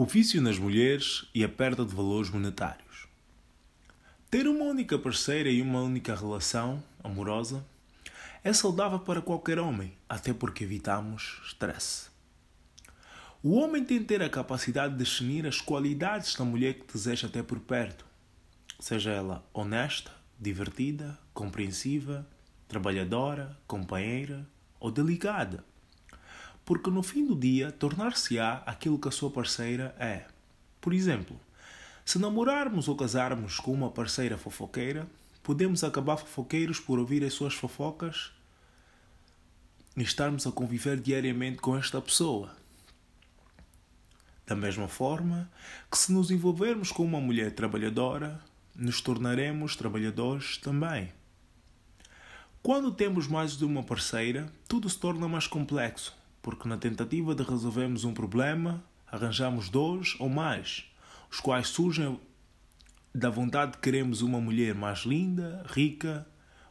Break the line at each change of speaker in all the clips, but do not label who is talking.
O vício nas mulheres e a perda de valores monetários. Ter uma única parceira e uma única relação amorosa é saudável para qualquer homem, até porque evitamos stress. O homem tem de ter a capacidade de discernir as qualidades da mulher que deseja ter por perto, seja ela honesta, divertida, compreensiva, trabalhadora, companheira ou delicada porque no fim do dia tornar-se-á aquilo que a sua parceira é. Por exemplo, se namorarmos ou casarmos com uma parceira fofoqueira, podemos acabar fofoqueiros por ouvir as suas fofocas e estarmos a conviver diariamente com esta pessoa. Da mesma forma que se nos envolvermos com uma mulher trabalhadora, nos tornaremos trabalhadores também. Quando temos mais de uma parceira, tudo se torna mais complexo porque na tentativa de resolvermos um problema, arranjamos dois ou mais, os quais surgem da vontade de queremos uma mulher mais linda, rica,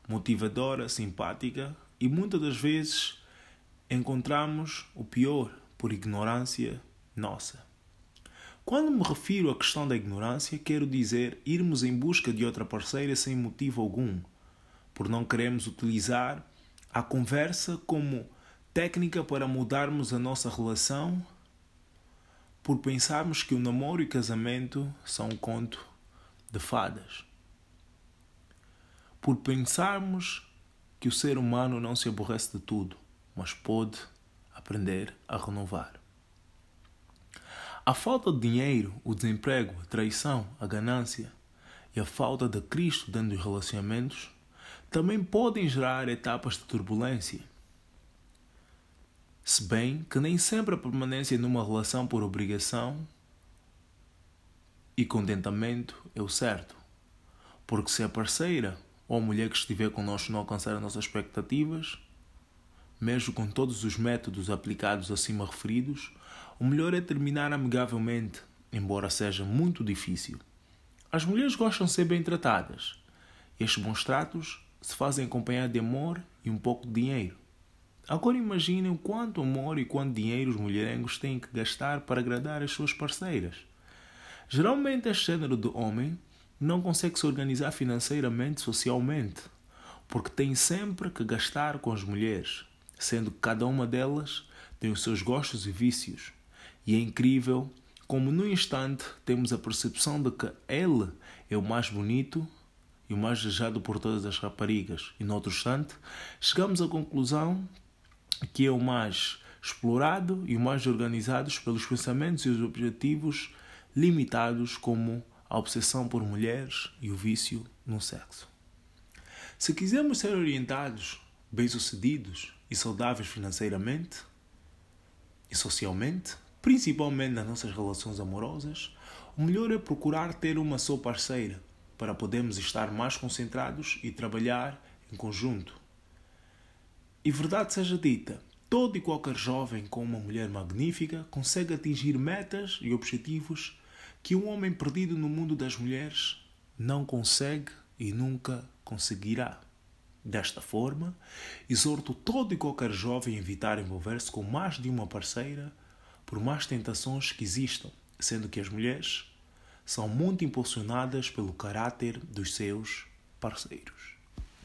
motivadora, simpática e muitas das vezes encontramos o pior por ignorância nossa. Quando me refiro à questão da ignorância, quero dizer irmos em busca de outra parceira sem motivo algum, por não queremos utilizar a conversa como técnica para mudarmos a nossa relação por pensarmos que o namoro e casamento são um conto de fadas. Por pensarmos que o ser humano não se aborrece de tudo, mas pode aprender a renovar. A falta de dinheiro, o desemprego, a traição, a ganância e a falta de Cristo dentro dos relacionamentos também podem gerar etapas de turbulência se bem que nem sempre a permanência numa relação por obrigação e contentamento é o certo. Porque se a parceira ou a mulher que estiver connosco não alcançar as nossas expectativas, mesmo com todos os métodos aplicados acima referidos, o melhor é terminar amigavelmente, embora seja muito difícil. As mulheres gostam de ser bem tratadas. Estes bons tratos se fazem acompanhar de amor e um pouco de dinheiro. Agora imaginem quanto amor e quanto dinheiro os mulherengos têm que gastar para agradar as suas parceiras. Geralmente este género de homem não consegue se organizar financeiramente, socialmente, porque tem sempre que gastar com as mulheres, sendo que cada uma delas tem os seus gostos e vícios. E é incrível como no instante temos a percepção de que ele é o mais bonito e o mais desejado por todas as raparigas, e no outro instante chegamos à conclusão que é o mais explorado e o mais organizado pelos pensamentos e os objetivos limitados como a obsessão por mulheres e o vício no sexo. Se quisermos ser orientados, bem-sucedidos e saudáveis financeiramente e socialmente, principalmente nas nossas relações amorosas, o melhor é procurar ter uma só parceira para podermos estar mais concentrados e trabalhar em conjunto e verdade seja dita, todo e qualquer jovem com uma mulher magnífica consegue atingir metas e objetivos que um homem perdido no mundo das mulheres não consegue e nunca conseguirá. Desta forma, exorto todo e qualquer jovem a evitar envolver-se com mais de uma parceira, por mais tentações que existam, sendo que as mulheres são muito impulsionadas pelo caráter dos seus parceiros.